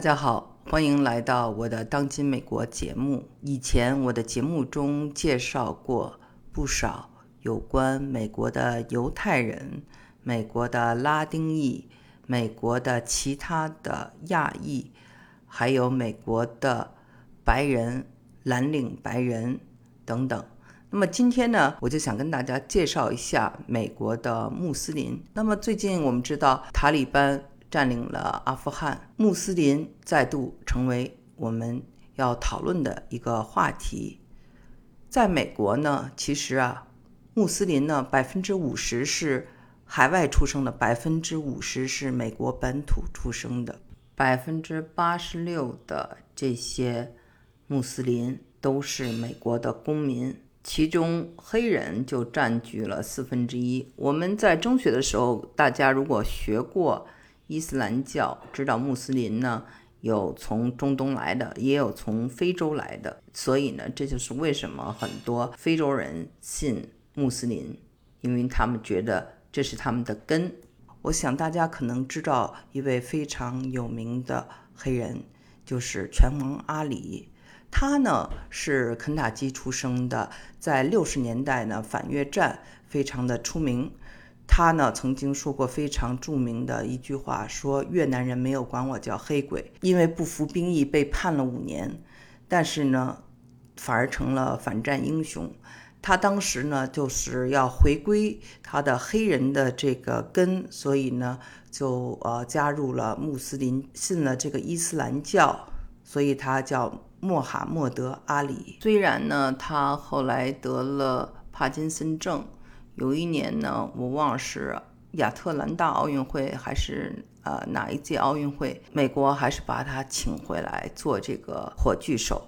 大家好，欢迎来到我的当今美国节目。以前我的节目中介绍过不少有关美国的犹太人、美国的拉丁裔、美国的其他的亚裔，还有美国的白人、蓝领白人等等。那么今天呢，我就想跟大家介绍一下美国的穆斯林。那么最近我们知道塔利班。占领了阿富汗，穆斯林再度成为我们要讨论的一个话题。在美国呢，其实啊，穆斯林呢，百分之五十是海外出生的，百分之五十是美国本土出生的，百分之八十六的这些穆斯林都是美国的公民，其中黑人就占据了四分之一。我们在中学的时候，大家如果学过。伊斯兰教知道穆斯林呢，有从中东来的，也有从非洲来的，所以呢，这就是为什么很多非洲人信穆斯林，因为他们觉得这是他们的根。我想大家可能知道一位非常有名的黑人，就是拳王阿里，他呢是肯塔基出生的，在六十年代呢反越战非常的出名。他呢曾经说过非常著名的一句话，说越南人没有管我叫黑鬼，因为不服兵役被判了五年，但是呢反而成了反战英雄。他当时呢就是要回归他的黑人的这个根，所以呢就呃加入了穆斯林，信了这个伊斯兰教，所以他叫穆罕默德阿里。虽然呢他后来得了帕金森症。有一年呢，我忘了是亚特兰大奥运会还是呃哪一届奥运会，美国还是把他请回来做这个火炬手，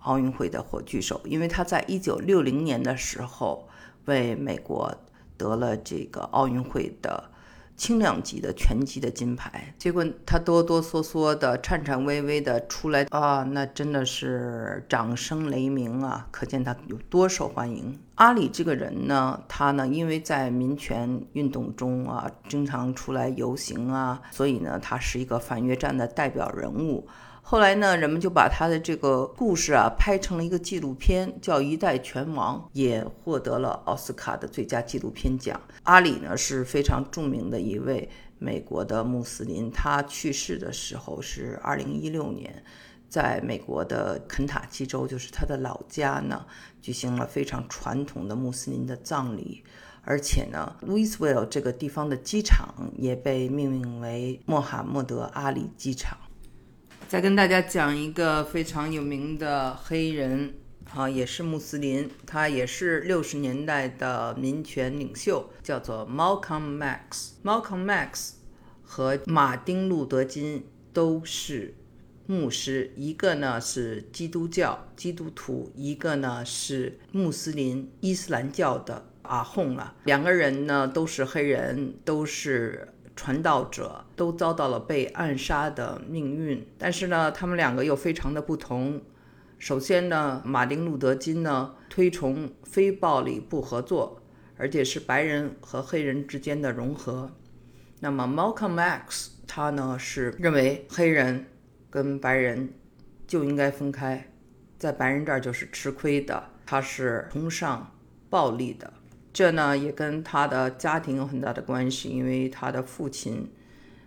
奥运会的火炬手，因为他在一九六零年的时候为美国得了这个奥运会的。轻量级的拳击的金牌，结果他哆哆嗦嗦的、颤颤巍巍的出来啊，那真的是掌声雷鸣啊！可见他有多受欢迎。阿里这个人呢，他呢，因为在民权运动中啊，经常出来游行啊，所以呢，他是一个反越战的代表人物。后来呢，人们就把他的这个故事啊拍成了一个纪录片，叫《一代拳王》，也获得了奥斯卡的最佳纪录片奖。阿里呢是非常著名的一位美国的穆斯林，他去世的时候是二零一六年，在美国的肯塔基州，就是他的老家呢，举行了非常传统的穆斯林的葬礼，而且呢，Louisville 这个地方的机场也被命名为穆罕默德阿里机场。再跟大家讲一个非常有名的黑人，啊，也是穆斯林，他也是六十年代的民权领袖，叫做 Malcolm X。Malcolm X 和马丁路德金都是牧师，一个呢是基督教基督徒，一个呢是穆斯林伊斯兰教的阿訇了。两个人呢都是黑人，都是。传道者都遭到了被暗杀的命运，但是呢，他们两个又非常的不同。首先呢，马丁·路德·金呢推崇非暴力不合作，而且是白人和黑人之间的融合。那么，Malcolm X 他呢是认为黑人跟白人就应该分开，在白人这儿就是吃亏的，他是崇尚暴力的。这呢也跟他的家庭有很大的关系，因为他的父亲，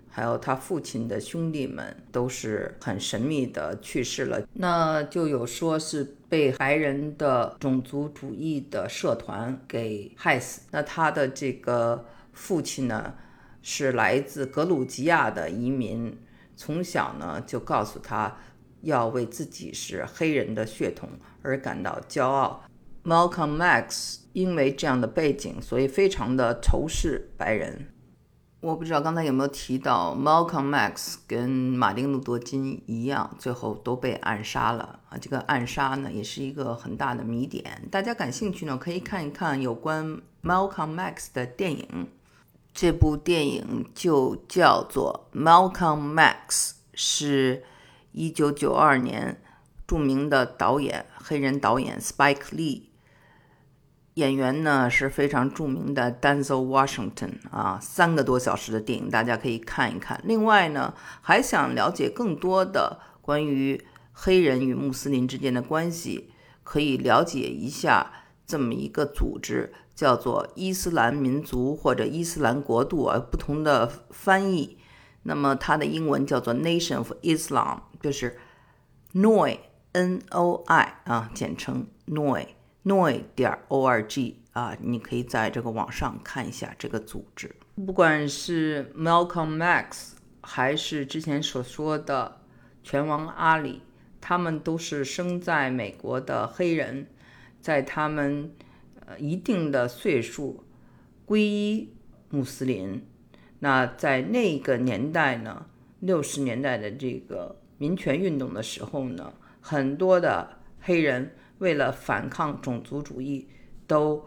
还有他父亲的兄弟们都是很神秘的去世了。那就有说是被白人的种族主义的社团给害死。那他的这个父亲呢，是来自格鲁吉亚的移民，从小呢就告诉他要为自己是黑人的血统而感到骄傲。Malcolm X 因为这样的背景，所以非常的仇视白人。我不知道刚才有没有提到，Malcolm X 跟马丁路德金一样，最后都被暗杀了啊！这个暗杀呢，也是一个很大的谜点。大家感兴趣呢，可以看一看有关 Malcolm X 的电影。这部电影就叫做《Malcolm X》，是一九九二年著名的导演黑人导演 Spike Lee。演员呢是非常著名的 Denzel Washington 啊，三个多小时的电影，大家可以看一看。另外呢，还想了解更多的关于黑人与穆斯林之间的关系，可以了解一下这么一个组织，叫做伊斯兰民族或者伊斯兰国度啊，不同的翻译。那么它的英文叫做 Nation of Islam，就是 Noi，N-O-I 啊，简称 Noi。Noi 点 org 啊，你可以在这个网上看一下这个组织。不管是 Malcolm X 还是之前所说的拳王阿里，他们都是生在美国的黑人，在他们呃一定的岁数皈依穆斯林。那在那个年代呢，六十年代的这个民权运动的时候呢，很多的黑人。为了反抗种族主义，都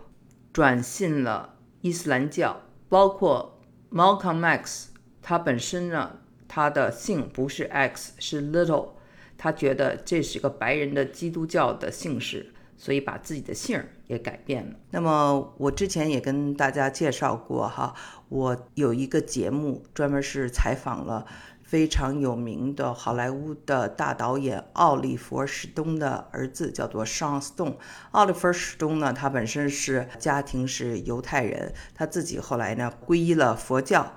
转信了伊斯兰教。包括 Malcolm X，他本身呢，他的姓不是 X，是 Little。他觉得这是个白人的基督教的姓氏，所以把自己的姓也改变了。那么我之前也跟大家介绍过哈，我有一个节目专门是采访了。非常有名的好莱坞的大导演奥利弗·史东的儿子叫做 Sean Stone。奥利弗·史东呢，他本身是家庭是犹太人，他自己后来呢皈依了佛教，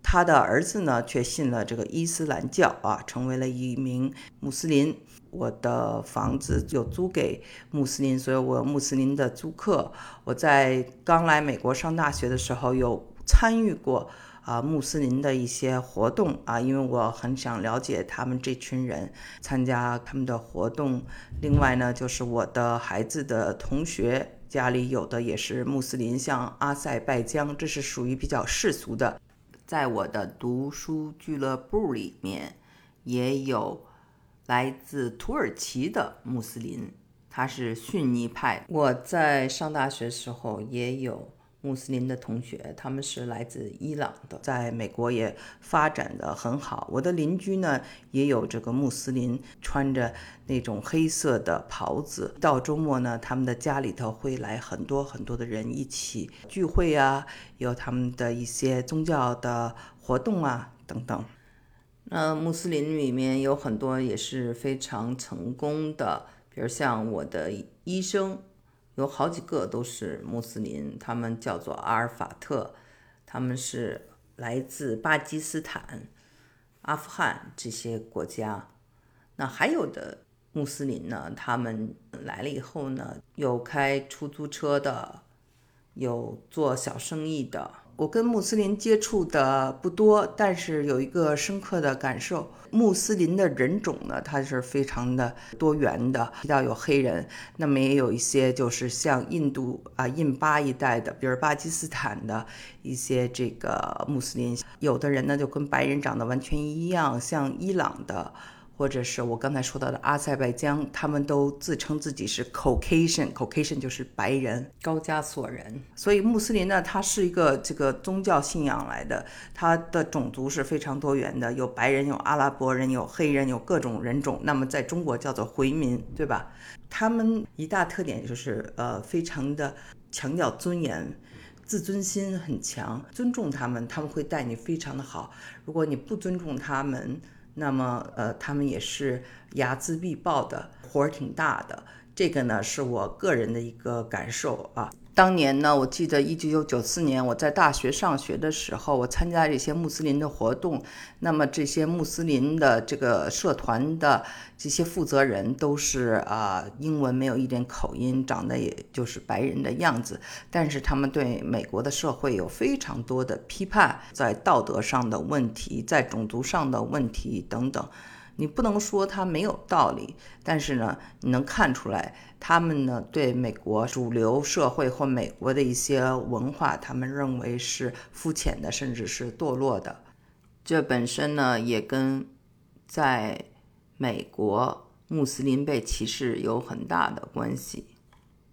他的儿子呢却信了这个伊斯兰教啊，成为了一名穆斯林。我的房子有租给穆斯林，所以我穆斯林的租客。我在刚来美国上大学的时候有参与过。啊，穆斯林的一些活动啊，因为我很想了解他们这群人，参加他们的活动。另外呢，就是我的孩子的同学家里有的也是穆斯林，像阿塞拜疆，这是属于比较世俗的。在我的读书俱乐部里面，也有来自土耳其的穆斯林，他是逊尼派。我在上大学时候也有。穆斯林的同学，他们是来自伊朗的，在美国也发展的很好。我的邻居呢，也有这个穆斯林，穿着那种黑色的袍子。到周末呢，他们的家里头会来很多很多的人一起聚会啊，有他们的一些宗教的活动啊等等。那穆斯林里面有很多也是非常成功的，比如像我的医生。有好几个都是穆斯林，他们叫做阿尔法特，他们是来自巴基斯坦、阿富汗这些国家。那还有的穆斯林呢，他们来了以后呢，有开出租车的，有做小生意的。我跟穆斯林接触的不多，但是有一个深刻的感受：穆斯林的人种呢，它是非常的多元的。提到有黑人，那么也有一些就是像印度啊、印巴一带的，比如巴基斯坦的一些这个穆斯林。有的人呢，就跟白人长得完全一样，像伊朗的。或者是我刚才说到的阿塞拜疆，他们都自称自己是 Caucasian，Caucasian 就是白人，高加索人。所以穆斯林呢，它是一个这个宗教信仰来的，它的种族是非常多元的，有白人，有阿拉伯人，有黑人，有各种人种。那么在中国叫做回民，对吧？他们一大特点就是呃，非常的强调尊严，自尊心很强，尊重他们，他们会待你非常的好。如果你不尊重他们，那么，呃，他们也是睚眦必报的，活儿挺大的。这个呢，是我个人的一个感受啊。当年呢，我记得一九九四年我在大学上学的时候，我参加这些穆斯林的活动。那么这些穆斯林的这个社团的这些负责人都是啊，英文没有一点口音，长得也就是白人的样子。但是他们对美国的社会有非常多的批判，在道德上的问题，在种族上的问题等等。你不能说他没有道理，但是呢，你能看出来，他们呢对美国主流社会或美国的一些文化，他们认为是肤浅的，甚至是堕落的。这本身呢，也跟在美国穆斯林被歧视有很大的关系，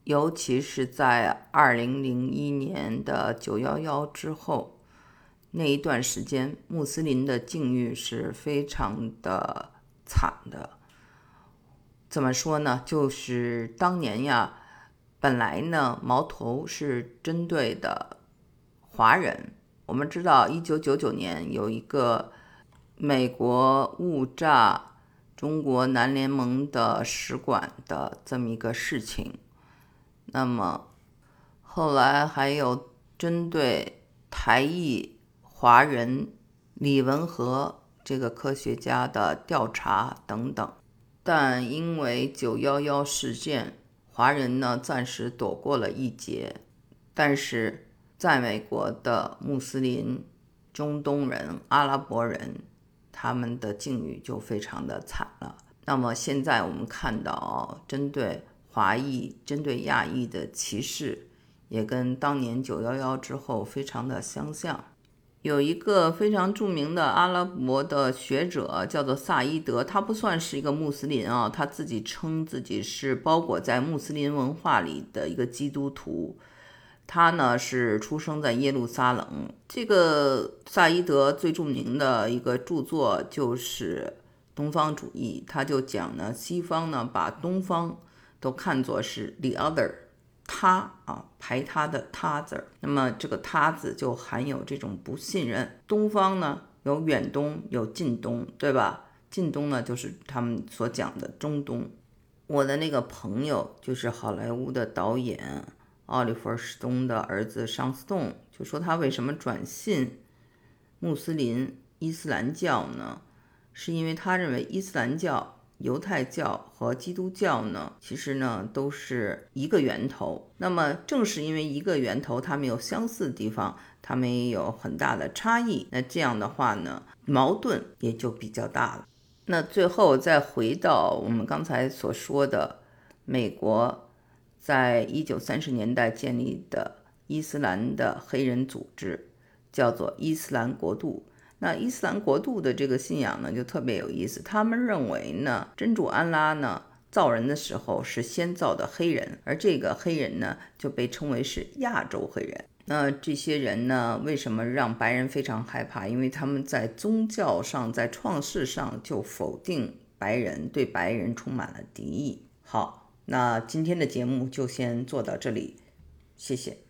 尤其是在二零零一年的九幺幺之后。那一段时间，穆斯林的境遇是非常的惨的。怎么说呢？就是当年呀，本来呢，矛头是针对的华人。我们知道，一九九九年有一个美国误炸中国南联盟的使馆的这么一个事情。那么后来还有针对台裔华人李文和这个科学家的调查等等，但因为九幺幺事件。华人呢暂时躲过了一劫，但是在美国的穆斯林、中东人、阿拉伯人，他们的境遇就非常的惨了。那么现在我们看到，针对华裔、针对亚裔的歧视，也跟当年九幺幺之后非常的相像。有一个非常著名的阿拉伯的学者，叫做萨伊德，他不算是一个穆斯林啊，他自己称自己是包裹在穆斯林文化里的一个基督徒。他呢是出生在耶路撒冷。这个萨伊德最著名的一个著作就是东方主义，他就讲呢，西方呢把东方都看作是 the other。他啊，排他的他字儿，那么这个他字就含有这种不信任。东方呢，有远东，有近东，对吧？近东呢，就是他们所讲的中东。我的那个朋友就是好莱坞的导演奥利弗·史东的儿子尚斯栋，就说他为什么转信穆斯林伊斯兰教呢？是因为他认为伊斯兰教。犹太教和基督教呢，其实呢都是一个源头。那么正是因为一个源头，它们有相似的地方，它们也有很大的差异。那这样的话呢，矛盾也就比较大了。那最后再回到我们刚才所说的，美国在一九三十年代建立的伊斯兰的黑人组织，叫做伊斯兰国度。那伊斯兰国度的这个信仰呢，就特别有意思。他们认为呢，真主安拉呢造人的时候是先造的黑人，而这个黑人呢就被称为是亚洲黑人。那这些人呢，为什么让白人非常害怕？因为他们在宗教上、在创世上就否定白人，对白人充满了敌意。好，那今天的节目就先做到这里，谢谢。